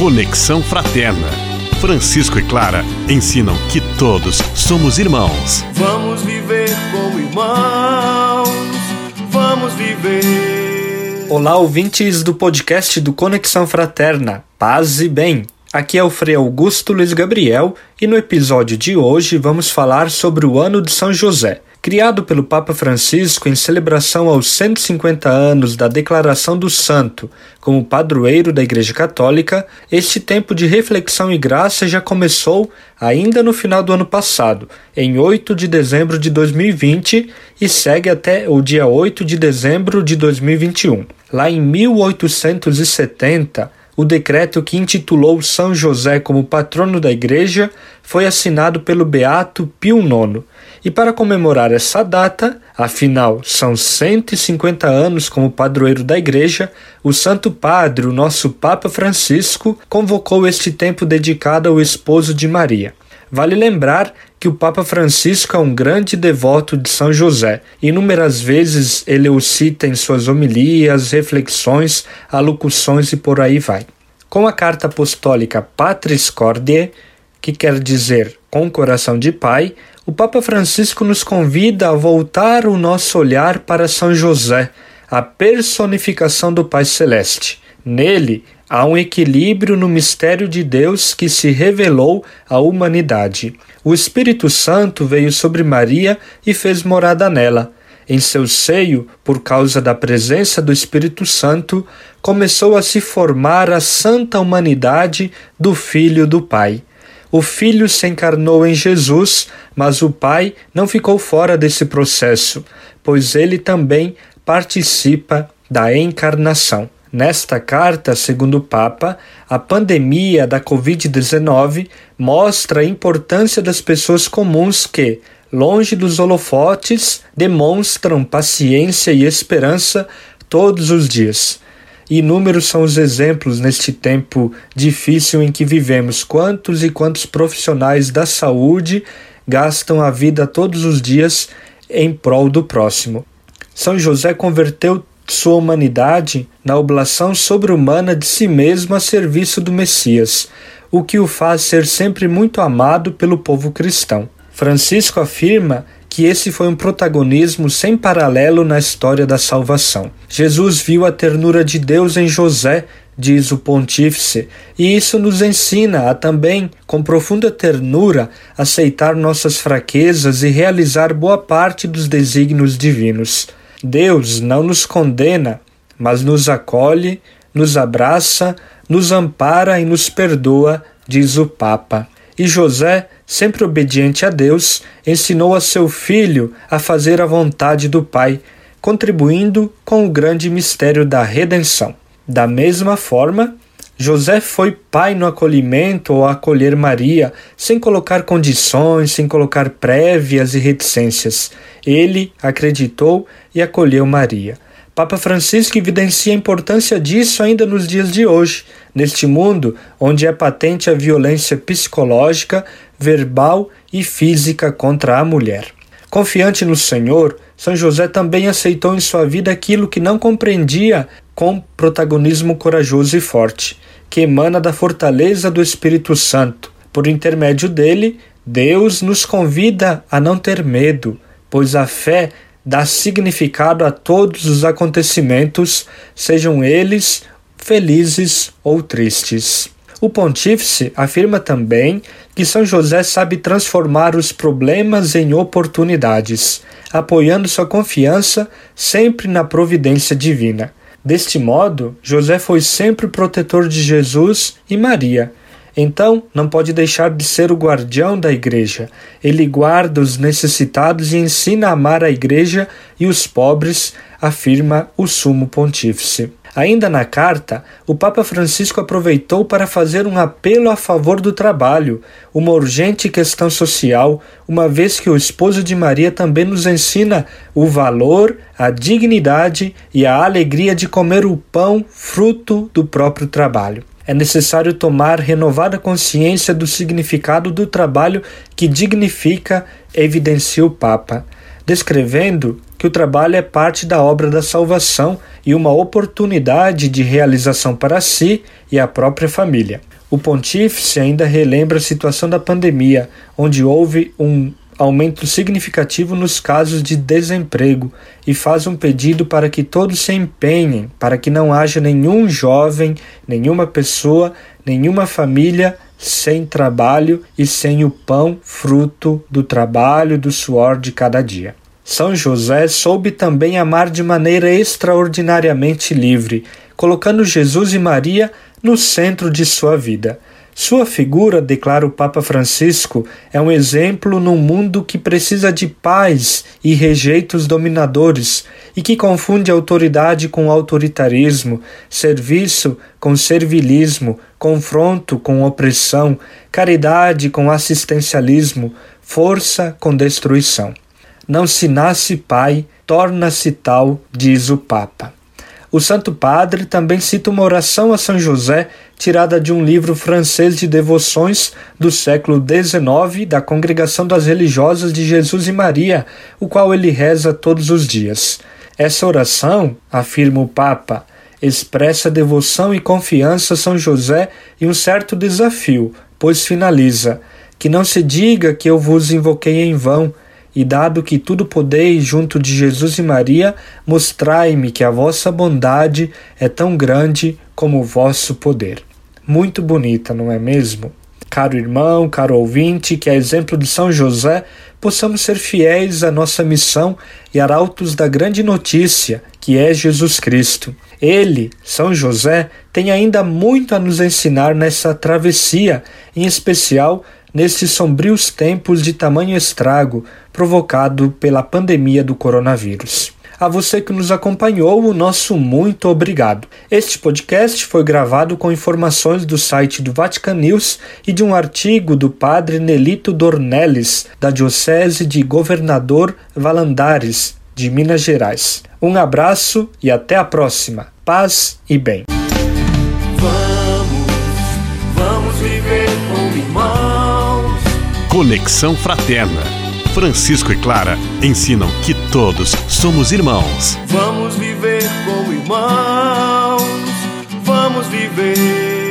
Conexão Fraterna. Francisco e Clara ensinam que todos somos irmãos. Vamos viver como irmãos. Vamos viver. Olá, ouvintes do podcast do Conexão Fraterna. Paz e bem. Aqui é o Frei Augusto Luiz Gabriel e no episódio de hoje vamos falar sobre o ano de São José. Criado pelo Papa Francisco em celebração aos 150 anos da Declaração do Santo como padroeiro da Igreja Católica, este tempo de reflexão e graça já começou ainda no final do ano passado, em 8 de dezembro de 2020, e segue até o dia 8 de dezembro de 2021. Lá em 1870, o decreto que intitulou São José como patrono da Igreja foi assinado pelo Beato Pio IX. E para comemorar essa data, afinal são 150 anos como padroeiro da Igreja, o Santo Padre, o nosso Papa Francisco, convocou este tempo dedicado ao esposo de Maria. Vale lembrar que o Papa Francisco é um grande devoto de São José. Inúmeras vezes ele o cita em suas homilias, reflexões, alocuções e por aí vai. Com a carta apostólica Patris Cordiae, que quer dizer com coração de pai, o Papa Francisco nos convida a voltar o nosso olhar para São José, a personificação do Pai Celeste. Nele, há um equilíbrio no mistério de Deus que se revelou à humanidade. O Espírito Santo veio sobre Maria e fez morada nela. Em seu seio, por causa da presença do Espírito Santo, começou a se formar a santa humanidade do Filho do Pai. O Filho se encarnou em Jesus, mas o Pai não ficou fora desse processo, pois ele também participa da encarnação. Nesta carta, segundo o Papa, a pandemia da Covid-19 mostra a importância das pessoas comuns que, longe dos holofotes, demonstram paciência e esperança todos os dias. Inúmeros são os exemplos neste tempo difícil em que vivemos. Quantos e quantos profissionais da saúde gastam a vida todos os dias em prol do próximo. São José converteu sua humanidade na oblação sobre-humana de si mesmo a serviço do Messias, o que o faz ser sempre muito amado pelo povo cristão. Francisco afirma que esse foi um protagonismo sem paralelo na história da salvação. Jesus viu a ternura de Deus em José, diz o pontífice, e isso nos ensina a também, com profunda ternura, aceitar nossas fraquezas e realizar boa parte dos desígnios divinos. Deus não nos condena, mas nos acolhe, nos abraça, nos ampara e nos perdoa, diz o Papa. E José, sempre obediente a Deus, ensinou a seu filho a fazer a vontade do Pai, contribuindo com o grande mistério da redenção. Da mesma forma, José foi pai no acolhimento ou acolher Maria, sem colocar condições, sem colocar prévias e reticências. Ele acreditou e acolheu Maria. Papa Francisco evidencia a importância disso ainda nos dias de hoje, neste mundo onde é patente a violência psicológica, verbal e física contra a mulher. Confiante no Senhor, São José também aceitou em sua vida aquilo que não compreendia com protagonismo corajoso e forte que emana da fortaleza do Espírito Santo. Por intermédio dele, Deus nos convida a não ter medo, pois a fé dá significado a todos os acontecimentos, sejam eles felizes ou tristes. O pontífice afirma também que São José sabe transformar os problemas em oportunidades, apoiando sua confiança sempre na providência divina. Deste modo, José foi sempre o protetor de Jesus e Maria. Então, não pode deixar de ser o guardião da igreja. Ele guarda os necessitados e ensina a amar a igreja e os pobres, afirma o sumo pontífice. Ainda na carta, o Papa Francisco aproveitou para fazer um apelo a favor do trabalho, uma urgente questão social, uma vez que o esposo de Maria também nos ensina o valor, a dignidade e a alegria de comer o pão fruto do próprio trabalho. É necessário tomar renovada consciência do significado do trabalho que dignifica, evidencia o Papa, descrevendo que o trabalho é parte da obra da salvação e uma oportunidade de realização para si e a própria família. O pontífice ainda relembra a situação da pandemia, onde houve um aumento significativo nos casos de desemprego e faz um pedido para que todos se empenhem para que não haja nenhum jovem, nenhuma pessoa, nenhuma família sem trabalho e sem o pão fruto do trabalho do suor de cada dia. São José soube também amar de maneira extraordinariamente livre, colocando Jesus e Maria no centro de sua vida. Sua figura, declara o Papa Francisco, é um exemplo num mundo que precisa de paz e rejeita os dominadores e que confunde autoridade com autoritarismo, serviço com servilismo, confronto com opressão, caridade com assistencialismo, força com destruição. Não se nasce pai, torna-se tal, diz o Papa. O Santo Padre também cita uma oração a São José, tirada de um livro francês de devoções do século XIX da Congregação das Religiosas de Jesus e Maria, o qual ele reza todos os dias. Essa oração, afirma o Papa, expressa devoção e confiança a São José e um certo desafio, pois finaliza: Que não se diga que eu vos invoquei em vão e dado que tudo podeis junto de Jesus e Maria, mostrai-me que a vossa bondade é tão grande como o vosso poder. Muito bonita, não é mesmo? Caro irmão, caro ouvinte, que a exemplo de São José, possamos ser fiéis à nossa missão e arautos da grande notícia, que é Jesus Cristo. Ele, São José, tem ainda muito a nos ensinar nessa travessia, em especial nesses sombrios tempos de tamanho estrago provocado pela pandemia do coronavírus. A você que nos acompanhou, o nosso muito obrigado. Este podcast foi gravado com informações do site do Vatican News e de um artigo do padre Nelito Dornelles, da Diocese de Governador Valandares, de Minas Gerais. Um abraço e até a próxima. Paz e bem. Conexão Fraterna. Francisco e Clara ensinam que todos somos irmãos. Vamos viver como irmãos, vamos viver.